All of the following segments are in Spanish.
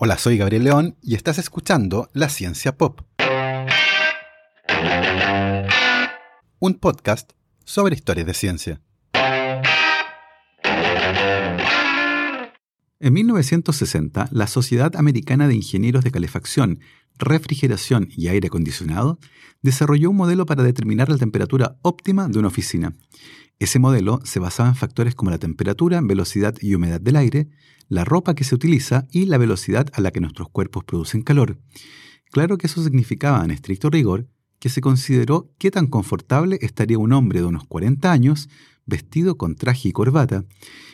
Hola, soy Gabriel León y estás escuchando La Ciencia Pop. Un podcast sobre historias de ciencia. En 1960, la Sociedad Americana de Ingenieros de Calefacción, Refrigeración y Aire Acondicionado desarrolló un modelo para determinar la temperatura óptima de una oficina. Ese modelo se basaba en factores como la temperatura, velocidad y humedad del aire, la ropa que se utiliza y la velocidad a la que nuestros cuerpos producen calor. Claro que eso significaba, en estricto rigor, que se consideró qué tan confortable estaría un hombre de unos 40 años vestido con traje y corbata.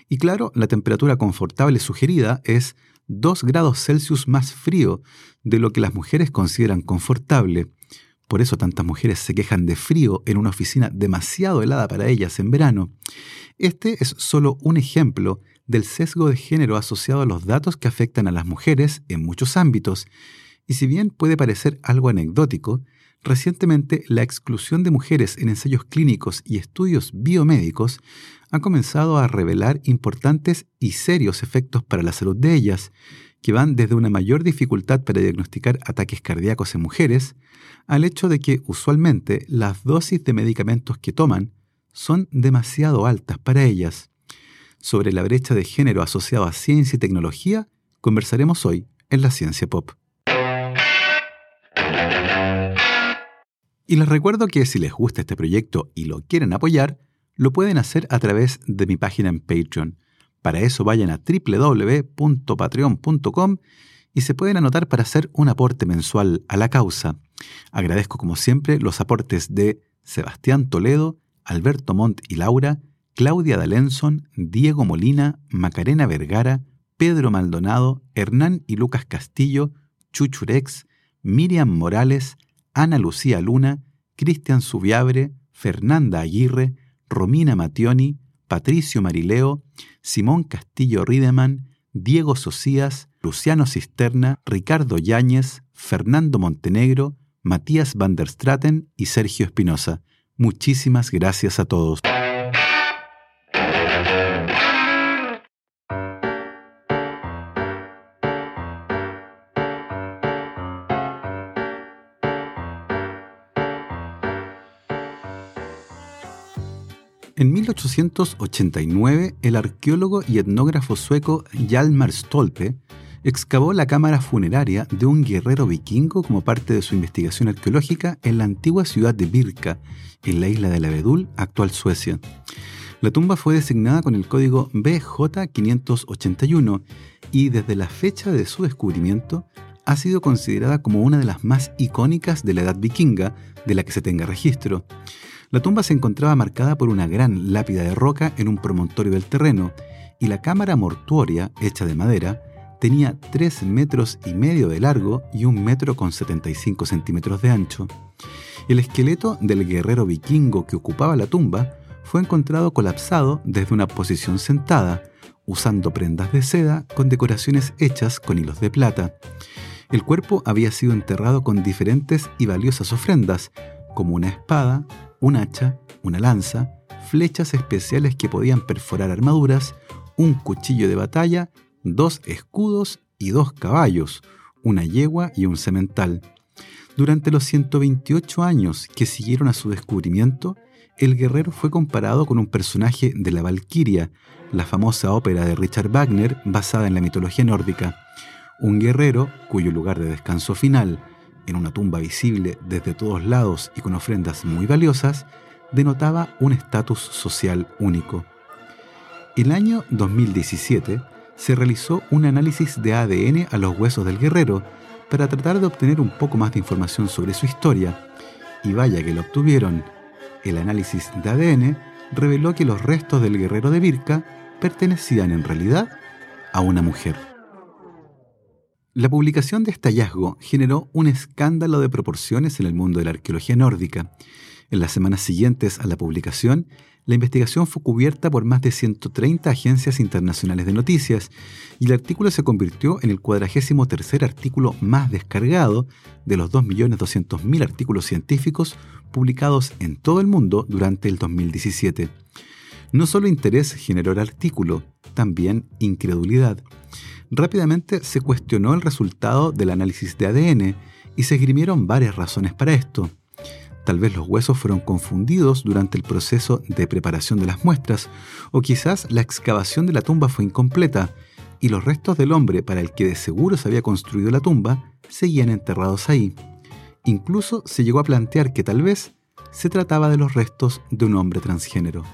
Y claro, la temperatura confortable sugerida es 2 grados Celsius más frío de lo que las mujeres consideran confortable. Por eso tantas mujeres se quejan de frío en una oficina demasiado helada para ellas en verano. Este es solo un ejemplo del sesgo de género asociado a los datos que afectan a las mujeres en muchos ámbitos. Y si bien puede parecer algo anecdótico, recientemente la exclusión de mujeres en ensayos clínicos y estudios biomédicos ha comenzado a revelar importantes y serios efectos para la salud de ellas, que van desde una mayor dificultad para diagnosticar ataques cardíacos en mujeres, al hecho de que usualmente las dosis de medicamentos que toman son demasiado altas para ellas. Sobre la brecha de género asociada a ciencia y tecnología, conversaremos hoy en la Ciencia Pop. Y les recuerdo que si les gusta este proyecto y lo quieren apoyar, lo pueden hacer a través de mi página en Patreon para eso vayan a www.patreon.com y se pueden anotar para hacer un aporte mensual a la causa. Agradezco como siempre los aportes de Sebastián Toledo, Alberto Montt y Laura, Claudia Dalenson, Diego Molina, Macarena Vergara, Pedro Maldonado, Hernán y Lucas Castillo, Chuchurex, Miriam Morales, Ana Lucía Luna, Cristian Subiabre, Fernanda Aguirre, Romina Mationi, Patricio Marileo, Simón Castillo Rideman, Diego Socias, Luciano Cisterna, Ricardo Yáñez, Fernando Montenegro, Matías van der Straten y Sergio Espinosa. Muchísimas gracias a todos. 1889, el arqueólogo y etnógrafo sueco Hjalmar Stolpe excavó la cámara funeraria de un guerrero vikingo como parte de su investigación arqueológica en la antigua ciudad de Birka, en la isla de la Bedul, actual Suecia. La tumba fue designada con el código BJ581 y desde la fecha de su descubrimiento ha sido considerada como una de las más icónicas de la edad vikinga de la que se tenga registro. La tumba se encontraba marcada por una gran lápida de roca en un promontorio del terreno, y la cámara mortuoria, hecha de madera, tenía 3 metros y medio de largo y un metro con 75 centímetros de ancho. El esqueleto del guerrero vikingo que ocupaba la tumba fue encontrado colapsado desde una posición sentada, usando prendas de seda con decoraciones hechas con hilos de plata. El cuerpo había sido enterrado con diferentes y valiosas ofrendas, como una espada, un hacha, una lanza, flechas especiales que podían perforar armaduras, un cuchillo de batalla, dos escudos y dos caballos, una yegua y un semental. Durante los 128 años que siguieron a su descubrimiento, el guerrero fue comparado con un personaje de la Valquiria, la famosa ópera de Richard Wagner basada en la mitología nórdica. Un guerrero cuyo lugar de descanso final en una tumba visible desde todos lados y con ofrendas muy valiosas, denotaba un estatus social único. El año 2017 se realizó un análisis de ADN a los huesos del guerrero para tratar de obtener un poco más de información sobre su historia, y vaya que lo obtuvieron. El análisis de ADN reveló que los restos del guerrero de Birka pertenecían en realidad a una mujer. La publicación de este hallazgo generó un escándalo de proporciones en el mundo de la arqueología nórdica. En las semanas siguientes a la publicación, la investigación fue cubierta por más de 130 agencias internacionales de noticias y el artículo se convirtió en el cuadragésimo tercer artículo más descargado de los 2.200.000 artículos científicos publicados en todo el mundo durante el 2017. No solo interés generó el artículo, también incredulidad. Rápidamente se cuestionó el resultado del análisis de ADN y se esgrimieron varias razones para esto. Tal vez los huesos fueron confundidos durante el proceso de preparación de las muestras, o quizás la excavación de la tumba fue incompleta y los restos del hombre para el que de seguro se había construido la tumba seguían enterrados ahí. Incluso se llegó a plantear que tal vez se trataba de los restos de un hombre transgénero.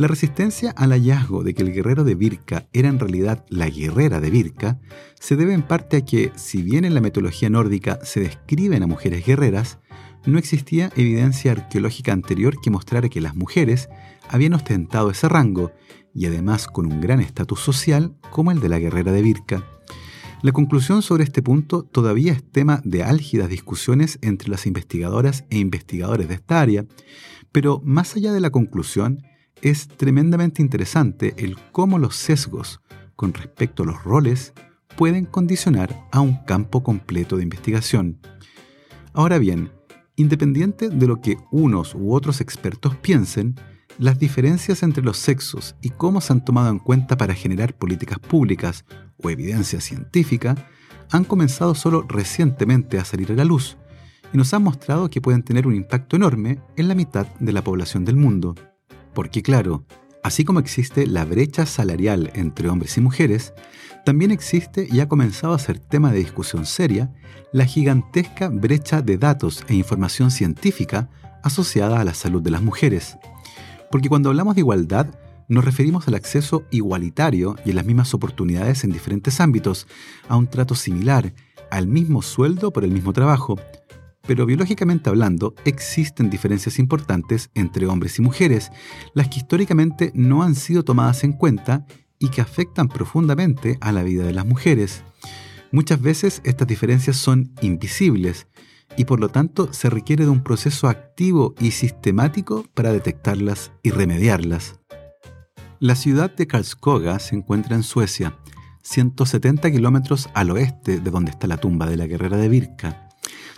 La resistencia al hallazgo de que el guerrero de Birka era en realidad la guerrera de Birka se debe en parte a que, si bien en la mitología nórdica se describen a mujeres guerreras, no existía evidencia arqueológica anterior que mostrara que las mujeres habían ostentado ese rango, y además con un gran estatus social como el de la guerrera de Birka. La conclusión sobre este punto todavía es tema de álgidas discusiones entre las investigadoras e investigadores de esta área, pero más allá de la conclusión, es tremendamente interesante el cómo los sesgos con respecto a los roles pueden condicionar a un campo completo de investigación. Ahora bien, Independiente de lo que unos u otros expertos piensen, las diferencias entre los sexos y cómo se han tomado en cuenta para generar políticas públicas o evidencia científica han comenzado solo recientemente a salir a la luz y nos han mostrado que pueden tener un impacto enorme en la mitad de la población del mundo. Porque claro, Así como existe la brecha salarial entre hombres y mujeres, también existe y ha comenzado a ser tema de discusión seria la gigantesca brecha de datos e información científica asociada a la salud de las mujeres. Porque cuando hablamos de igualdad, nos referimos al acceso igualitario y en las mismas oportunidades en diferentes ámbitos, a un trato similar, al mismo sueldo por el mismo trabajo, pero biológicamente hablando existen diferencias importantes entre hombres y mujeres, las que históricamente no han sido tomadas en cuenta y que afectan profundamente a la vida de las mujeres. Muchas veces estas diferencias son invisibles y por lo tanto se requiere de un proceso activo y sistemático para detectarlas y remediarlas. La ciudad de Karlskoga se encuentra en Suecia, 170 kilómetros al oeste de donde está la tumba de la guerrera de Birka.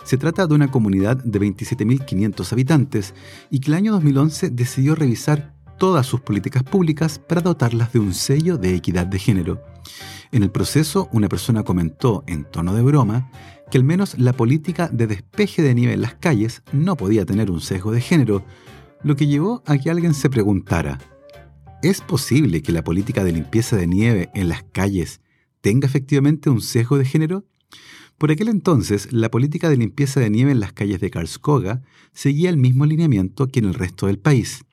Se trata de una comunidad de 27.500 habitantes y que el año 2011 decidió revisar todas sus políticas públicas para dotarlas de un sello de equidad de género. En el proceso, una persona comentó, en tono de broma, que al menos la política de despeje de nieve en las calles no podía tener un sesgo de género, lo que llevó a que alguien se preguntara, ¿es posible que la política de limpieza de nieve en las calles tenga efectivamente un sesgo de género? Por aquel entonces, la política de limpieza de nieve en las calles de Karlskoga seguía el mismo lineamiento que en el resto del país.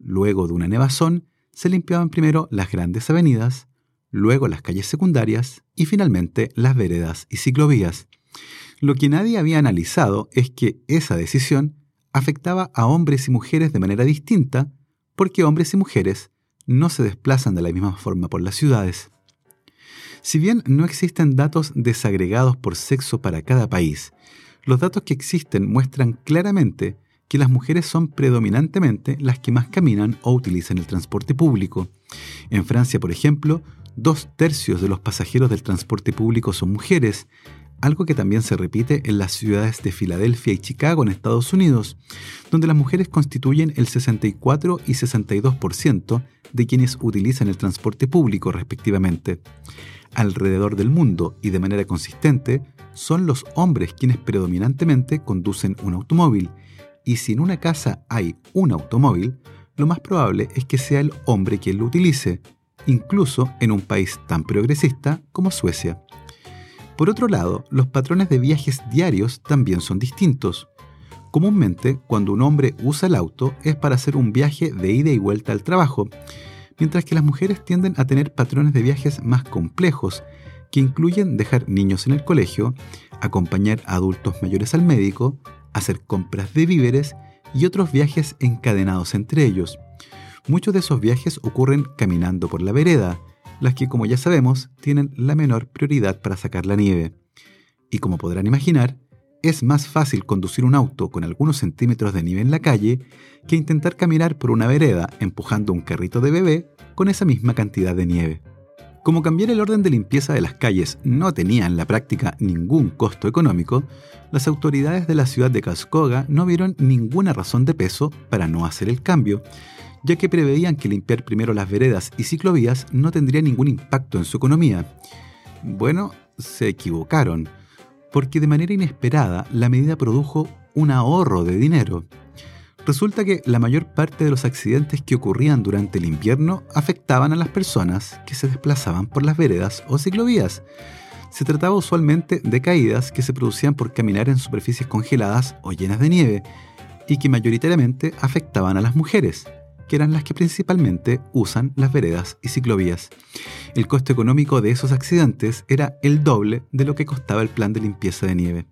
Luego de una nevazón, se limpiaban primero las grandes avenidas, luego las calles secundarias y finalmente las veredas y ciclovías. Lo que nadie había analizado es que esa decisión afectaba a hombres y mujeres de manera distinta porque hombres y mujeres no se desplazan de la misma forma por las ciudades. Si bien no existen datos desagregados por sexo para cada país, los datos que existen muestran claramente que las mujeres son predominantemente las que más caminan o utilizan el transporte público. En Francia, por ejemplo, dos tercios de los pasajeros del transporte público son mujeres, algo que también se repite en las ciudades de Filadelfia y Chicago en Estados Unidos, donde las mujeres constituyen el 64 y 62% de quienes utilizan el transporte público respectivamente alrededor del mundo y de manera consistente, son los hombres quienes predominantemente conducen un automóvil, y si en una casa hay un automóvil, lo más probable es que sea el hombre quien lo utilice, incluso en un país tan progresista como Suecia. Por otro lado, los patrones de viajes diarios también son distintos. Comúnmente, cuando un hombre usa el auto es para hacer un viaje de ida y vuelta al trabajo, mientras que las mujeres tienden a tener patrones de viajes más complejos, que incluyen dejar niños en el colegio, acompañar a adultos mayores al médico, hacer compras de víveres y otros viajes encadenados entre ellos. Muchos de esos viajes ocurren caminando por la vereda, las que como ya sabemos tienen la menor prioridad para sacar la nieve. Y como podrán imaginar, es más fácil conducir un auto con algunos centímetros de nieve en la calle que intentar caminar por una vereda empujando un carrito de bebé con esa misma cantidad de nieve. Como cambiar el orden de limpieza de las calles no tenía en la práctica ningún costo económico, las autoridades de la ciudad de Cascoga no vieron ninguna razón de peso para no hacer el cambio, ya que preveían que limpiar primero las veredas y ciclovías no tendría ningún impacto en su economía. Bueno, se equivocaron, porque de manera inesperada la medida produjo un ahorro de dinero. Resulta que la mayor parte de los accidentes que ocurrían durante el invierno afectaban a las personas que se desplazaban por las veredas o ciclovías. Se trataba usualmente de caídas que se producían por caminar en superficies congeladas o llenas de nieve y que mayoritariamente afectaban a las mujeres, que eran las que principalmente usan las veredas y ciclovías. El costo económico de esos accidentes era el doble de lo que costaba el plan de limpieza de nieve.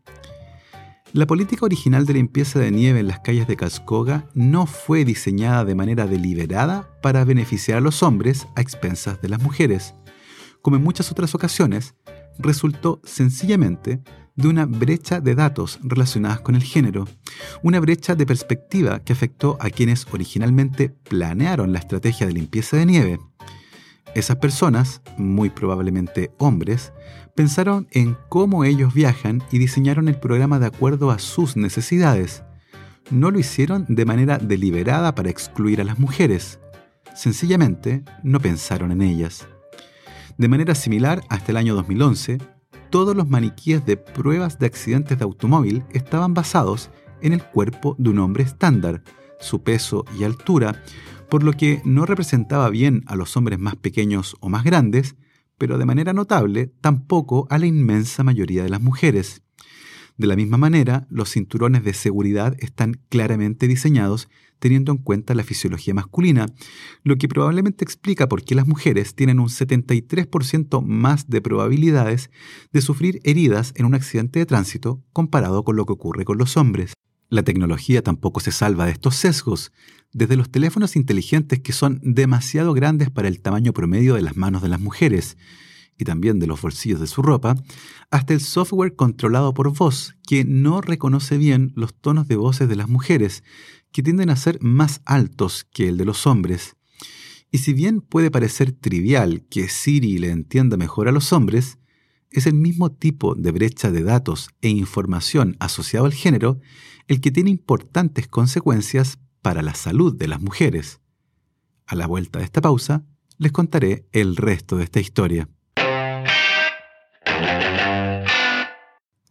La política original de limpieza de nieve en las calles de Cascoga no fue diseñada de manera deliberada para beneficiar a los hombres a expensas de las mujeres. Como en muchas otras ocasiones, resultó sencillamente de una brecha de datos relacionadas con el género, una brecha de perspectiva que afectó a quienes originalmente planearon la estrategia de limpieza de nieve. Esas personas, muy probablemente hombres, pensaron en cómo ellos viajan y diseñaron el programa de acuerdo a sus necesidades. No lo hicieron de manera deliberada para excluir a las mujeres. Sencillamente no pensaron en ellas. De manera similar, hasta el año 2011, todos los maniquíes de pruebas de accidentes de automóvil estaban basados en el cuerpo de un hombre estándar, su peso y altura, por lo que no representaba bien a los hombres más pequeños o más grandes, pero de manera notable tampoco a la inmensa mayoría de las mujeres. De la misma manera, los cinturones de seguridad están claramente diseñados teniendo en cuenta la fisiología masculina, lo que probablemente explica por qué las mujeres tienen un 73% más de probabilidades de sufrir heridas en un accidente de tránsito comparado con lo que ocurre con los hombres. La tecnología tampoco se salva de estos sesgos, desde los teléfonos inteligentes que son demasiado grandes para el tamaño promedio de las manos de las mujeres y también de los bolsillos de su ropa, hasta el software controlado por voz, que no reconoce bien los tonos de voces de las mujeres, que tienden a ser más altos que el de los hombres. Y si bien puede parecer trivial que Siri le entienda mejor a los hombres, es el mismo tipo de brecha de datos e información asociado al género el que tiene importantes consecuencias para la salud de las mujeres. A la vuelta de esta pausa, les contaré el resto de esta historia.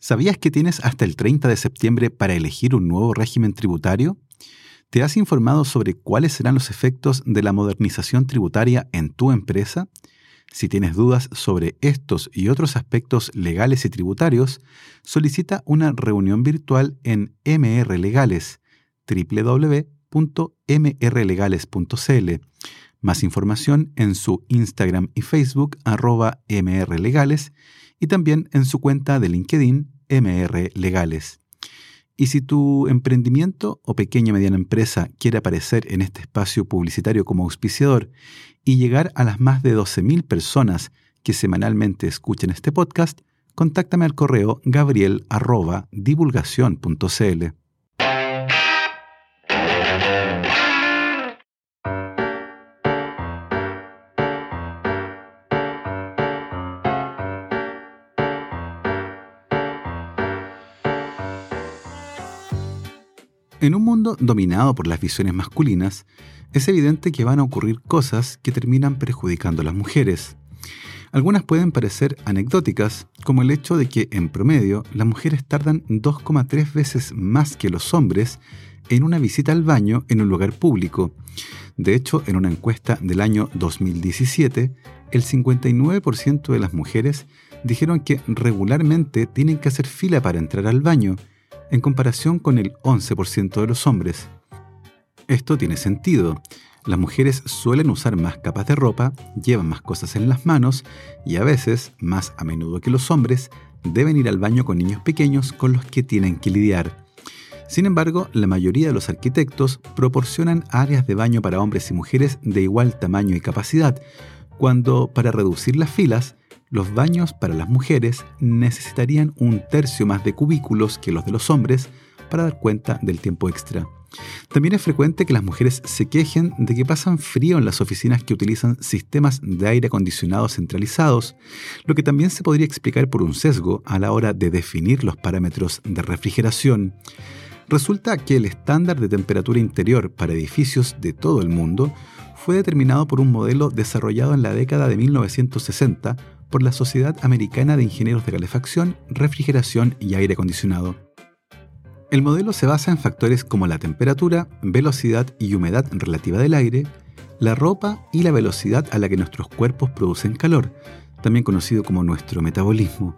¿Sabías que tienes hasta el 30 de septiembre para elegir un nuevo régimen tributario? ¿Te has informado sobre cuáles serán los efectos de la modernización tributaria en tu empresa? Si tienes dudas sobre estos y otros aspectos legales y tributarios, solicita una reunión virtual en MR Legales, www.mrlegales.cl. Más información en su Instagram y Facebook arroba mrlegales y también en su cuenta de LinkedIn MR Legales. Y si tu emprendimiento o pequeña mediana empresa quiere aparecer en este espacio publicitario como auspiciador y llegar a las más de 12.000 personas que semanalmente escuchen este podcast, contáctame al correo gabriel.divulgación.cl. En un mundo dominado por las visiones masculinas, es evidente que van a ocurrir cosas que terminan perjudicando a las mujeres. Algunas pueden parecer anecdóticas, como el hecho de que, en promedio, las mujeres tardan 2,3 veces más que los hombres en una visita al baño en un lugar público. De hecho, en una encuesta del año 2017, el 59% de las mujeres dijeron que regularmente tienen que hacer fila para entrar al baño, en comparación con el 11% de los hombres. Esto tiene sentido. Las mujeres suelen usar más capas de ropa, llevan más cosas en las manos y a veces, más a menudo que los hombres, deben ir al baño con niños pequeños con los que tienen que lidiar. Sin embargo, la mayoría de los arquitectos proporcionan áreas de baño para hombres y mujeres de igual tamaño y capacidad, cuando para reducir las filas los baños para las mujeres necesitarían un tercio más de cubículos que los de los hombres para dar cuenta del tiempo extra. También es frecuente que las mujeres se quejen de que pasan frío en las oficinas que utilizan sistemas de aire acondicionado centralizados, lo que también se podría explicar por un sesgo a la hora de definir los parámetros de refrigeración. Resulta que el estándar de temperatura interior para edificios de todo el mundo fue determinado por un modelo desarrollado en la década de 1960 por la Sociedad Americana de Ingenieros de Calefacción, Refrigeración y Aire Acondicionado. El modelo se basa en factores como la temperatura, velocidad y humedad relativa del aire, la ropa y la velocidad a la que nuestros cuerpos producen calor, también conocido como nuestro metabolismo.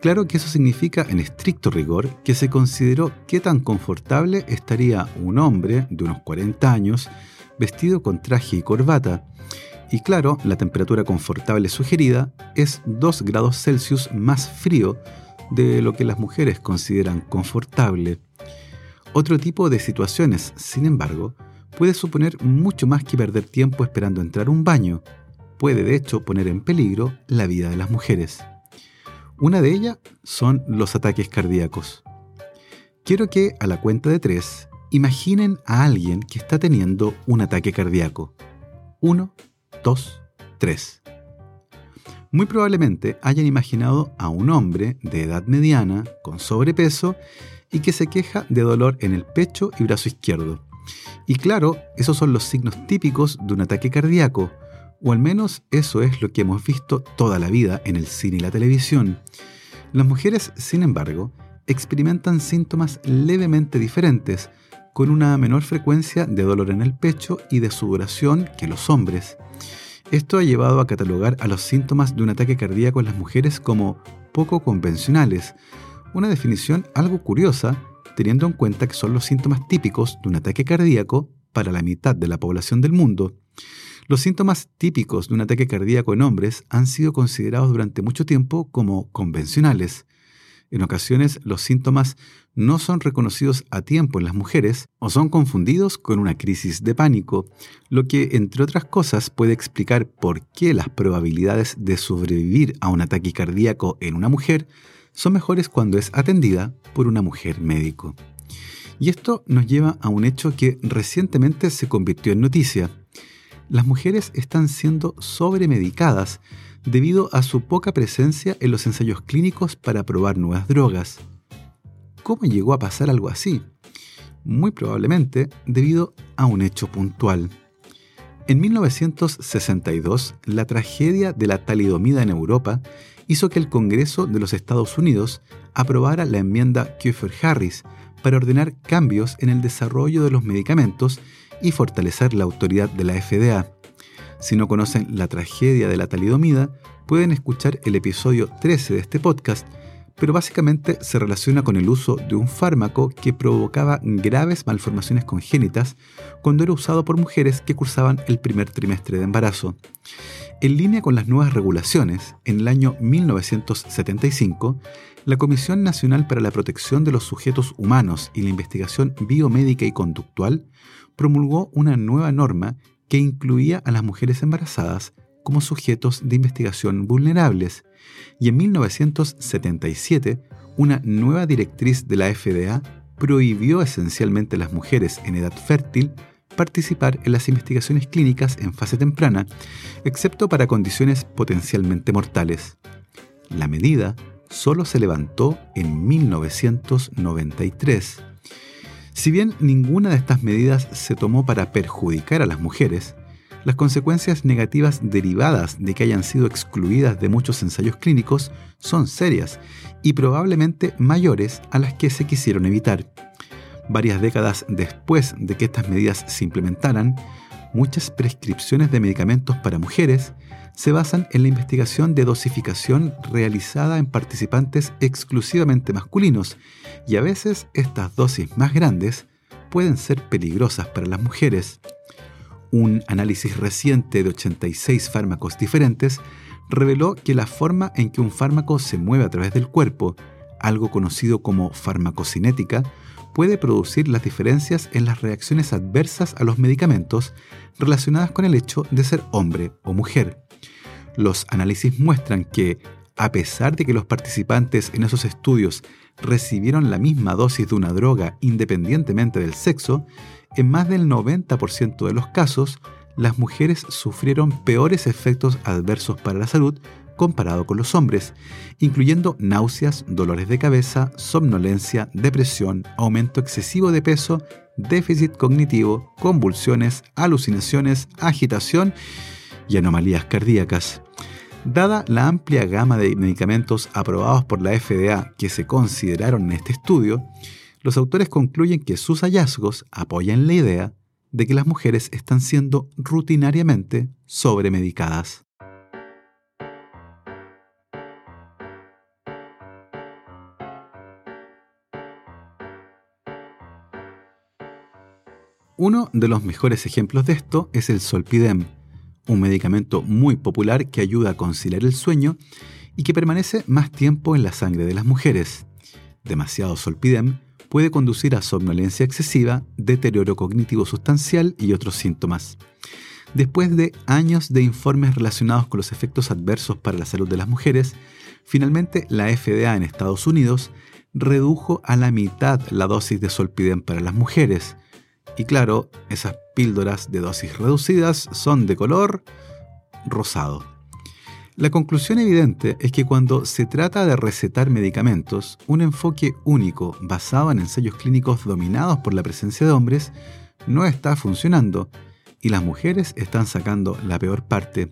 Claro que eso significa, en estricto rigor, que se consideró qué tan confortable estaría un hombre de unos 40 años vestido con traje y corbata. Y claro, la temperatura confortable sugerida es 2 grados Celsius más frío de lo que las mujeres consideran confortable. Otro tipo de situaciones, sin embargo, puede suponer mucho más que perder tiempo esperando entrar a un baño. Puede de hecho poner en peligro la vida de las mujeres. Una de ellas son los ataques cardíacos. Quiero que a la cuenta de tres imaginen a alguien que está teniendo un ataque cardíaco. Uno, dos, tres. Muy probablemente hayan imaginado a un hombre de edad mediana, con sobrepeso, y que se queja de dolor en el pecho y brazo izquierdo. Y claro, esos son los signos típicos de un ataque cardíaco, o al menos eso es lo que hemos visto toda la vida en el cine y la televisión. Las mujeres, sin embargo, experimentan síntomas levemente diferentes, con una menor frecuencia de dolor en el pecho y de sudoración que los hombres. Esto ha llevado a catalogar a los síntomas de un ataque cardíaco en las mujeres como poco convencionales, una definición algo curiosa teniendo en cuenta que son los síntomas típicos de un ataque cardíaco para la mitad de la población del mundo. Los síntomas típicos de un ataque cardíaco en hombres han sido considerados durante mucho tiempo como convencionales. En ocasiones los síntomas no son reconocidos a tiempo en las mujeres o son confundidos con una crisis de pánico, lo que, entre otras cosas, puede explicar por qué las probabilidades de sobrevivir a un ataque cardíaco en una mujer son mejores cuando es atendida por una mujer médico. Y esto nos lleva a un hecho que recientemente se convirtió en noticia. Las mujeres están siendo sobremedicadas debido a su poca presencia en los ensayos clínicos para probar nuevas drogas. ¿Cómo llegó a pasar algo así? Muy probablemente debido a un hecho puntual. En 1962, la tragedia de la talidomida en Europa hizo que el Congreso de los Estados Unidos aprobara la enmienda Kiefer-Harris para ordenar cambios en el desarrollo de los medicamentos y fortalecer la autoridad de la FDA. Si no conocen la tragedia de la talidomida, pueden escuchar el episodio 13 de este podcast pero básicamente se relaciona con el uso de un fármaco que provocaba graves malformaciones congénitas cuando era usado por mujeres que cursaban el primer trimestre de embarazo. En línea con las nuevas regulaciones, en el año 1975, la Comisión Nacional para la Protección de los Sujetos Humanos y la Investigación Biomédica y Conductual promulgó una nueva norma que incluía a las mujeres embarazadas como sujetos de investigación vulnerables, y en 1977 una nueva directriz de la FDA prohibió esencialmente a las mujeres en edad fértil participar en las investigaciones clínicas en fase temprana, excepto para condiciones potencialmente mortales. La medida solo se levantó en 1993. Si bien ninguna de estas medidas se tomó para perjudicar a las mujeres, las consecuencias negativas derivadas de que hayan sido excluidas de muchos ensayos clínicos son serias y probablemente mayores a las que se quisieron evitar. Varias décadas después de que estas medidas se implementaran, muchas prescripciones de medicamentos para mujeres se basan en la investigación de dosificación realizada en participantes exclusivamente masculinos y a veces estas dosis más grandes pueden ser peligrosas para las mujeres. Un análisis reciente de 86 fármacos diferentes reveló que la forma en que un fármaco se mueve a través del cuerpo, algo conocido como farmacocinética, puede producir las diferencias en las reacciones adversas a los medicamentos relacionadas con el hecho de ser hombre o mujer. Los análisis muestran que, a pesar de que los participantes en esos estudios recibieron la misma dosis de una droga independientemente del sexo, en más del 90% de los casos, las mujeres sufrieron peores efectos adversos para la salud comparado con los hombres, incluyendo náuseas, dolores de cabeza, somnolencia, depresión, aumento excesivo de peso, déficit cognitivo, convulsiones, alucinaciones, agitación y anomalías cardíacas. Dada la amplia gama de medicamentos aprobados por la FDA que se consideraron en este estudio, los autores concluyen que sus hallazgos apoyan la idea de que las mujeres están siendo rutinariamente sobremedicadas. Uno de los mejores ejemplos de esto es el Solpidem, un medicamento muy popular que ayuda a conciliar el sueño y que permanece más tiempo en la sangre de las mujeres. Demasiado Solpidem puede conducir a somnolencia excesiva, deterioro cognitivo sustancial y otros síntomas. Después de años de informes relacionados con los efectos adversos para la salud de las mujeres, finalmente la FDA en Estados Unidos redujo a la mitad la dosis de Solpidem para las mujeres, y claro, esas píldoras de dosis reducidas son de color rosado. La conclusión evidente es que cuando se trata de recetar medicamentos, un enfoque único basado en ensayos clínicos dominados por la presencia de hombres no está funcionando y las mujeres están sacando la peor parte.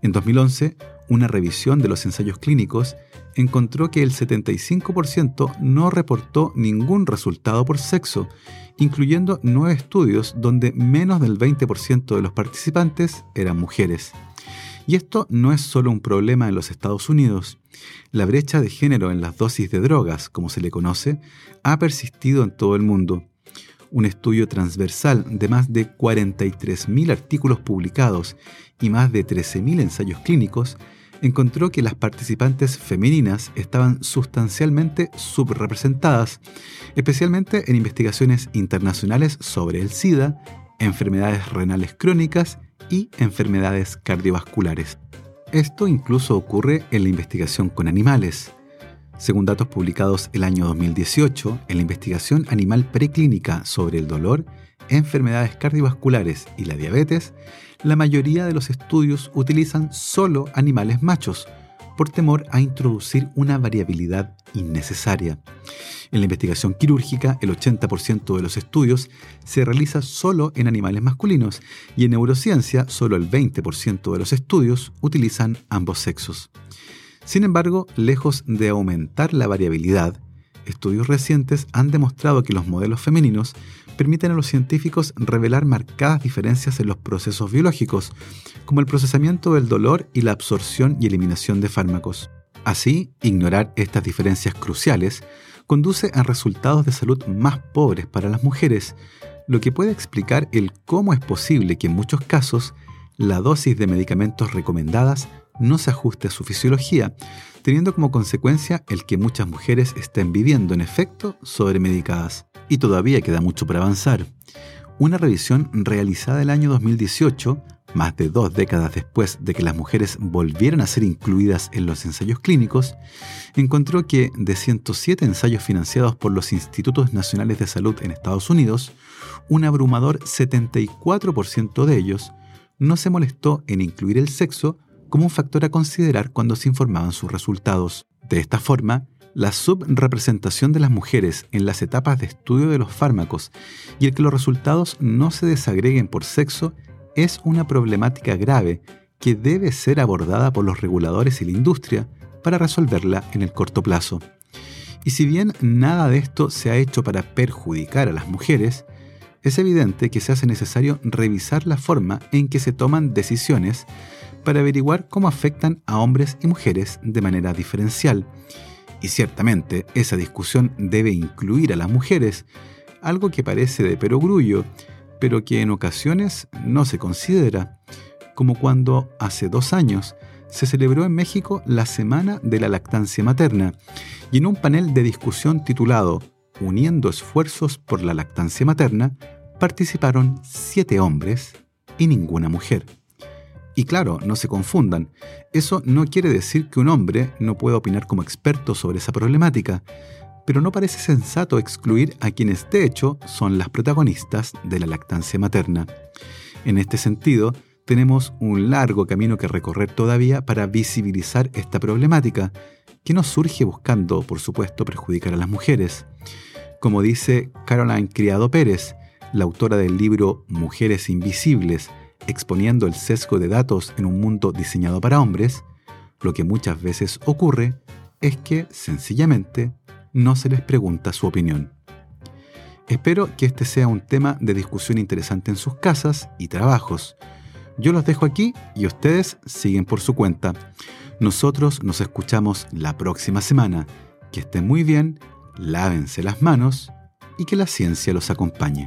En 2011, una revisión de los ensayos clínicos encontró que el 75% no reportó ningún resultado por sexo, incluyendo nueve estudios donde menos del 20% de los participantes eran mujeres. Y esto no es solo un problema en los Estados Unidos. La brecha de género en las dosis de drogas, como se le conoce, ha persistido en todo el mundo. Un estudio transversal de más de 43.000 artículos publicados y más de 13.000 ensayos clínicos encontró que las participantes femeninas estaban sustancialmente subrepresentadas, especialmente en investigaciones internacionales sobre el SIDA, enfermedades renales crónicas y enfermedades cardiovasculares. Esto incluso ocurre en la investigación con animales. Según datos publicados el año 2018 en la investigación animal preclínica sobre el dolor, enfermedades cardiovasculares y la diabetes, la mayoría de los estudios utilizan solo animales machos, por temor a introducir una variabilidad innecesaria. En la investigación quirúrgica, el 80% de los estudios se realiza solo en animales masculinos y en neurociencia, solo el 20% de los estudios utilizan ambos sexos. Sin embargo, lejos de aumentar la variabilidad, estudios recientes han demostrado que los modelos femeninos permiten a los científicos revelar marcadas diferencias en los procesos biológicos, como el procesamiento del dolor y la absorción y eliminación de fármacos. Así, ignorar estas diferencias cruciales conduce a resultados de salud más pobres para las mujeres, lo que puede explicar el cómo es posible que en muchos casos la dosis de medicamentos recomendadas no se ajuste a su fisiología, teniendo como consecuencia el que muchas mujeres estén viviendo en efecto sobremedicadas. Y todavía queda mucho por avanzar. Una revisión realizada el año 2018, más de dos décadas después de que las mujeres volvieran a ser incluidas en los ensayos clínicos, encontró que de 107 ensayos financiados por los Institutos Nacionales de Salud en Estados Unidos, un abrumador 74% de ellos no se molestó en incluir el sexo como un factor a considerar cuando se informaban sus resultados. De esta forma, la subrepresentación de las mujeres en las etapas de estudio de los fármacos y el que los resultados no se desagreguen por sexo es una problemática grave que debe ser abordada por los reguladores y la industria para resolverla en el corto plazo. Y si bien nada de esto se ha hecho para perjudicar a las mujeres, es evidente que se hace necesario revisar la forma en que se toman decisiones para averiguar cómo afectan a hombres y mujeres de manera diferencial. Y ciertamente esa discusión debe incluir a las mujeres, algo que parece de perogrullo, pero que en ocasiones no se considera, como cuando hace dos años se celebró en México la Semana de la Lactancia Materna, y en un panel de discusión titulado Uniendo esfuerzos por la lactancia materna, participaron siete hombres y ninguna mujer. Y claro, no se confundan, eso no quiere decir que un hombre no pueda opinar como experto sobre esa problemática, pero no parece sensato excluir a quienes de hecho son las protagonistas de la lactancia materna. En este sentido, tenemos un largo camino que recorrer todavía para visibilizar esta problemática, que no surge buscando, por supuesto, perjudicar a las mujeres. Como dice Caroline Criado Pérez, la autora del libro Mujeres Invisibles, exponiendo el sesgo de datos en un mundo diseñado para hombres, Lo que muchas veces ocurre es que sencillamente no se les pregunta su opinión. Espero que este sea un tema de discusión interesante en sus casas y trabajos. Yo los dejo aquí y ustedes siguen por su cuenta. Nosotros nos escuchamos la próxima semana. Que estén muy bien, lávense las manos y que la ciencia los acompañe.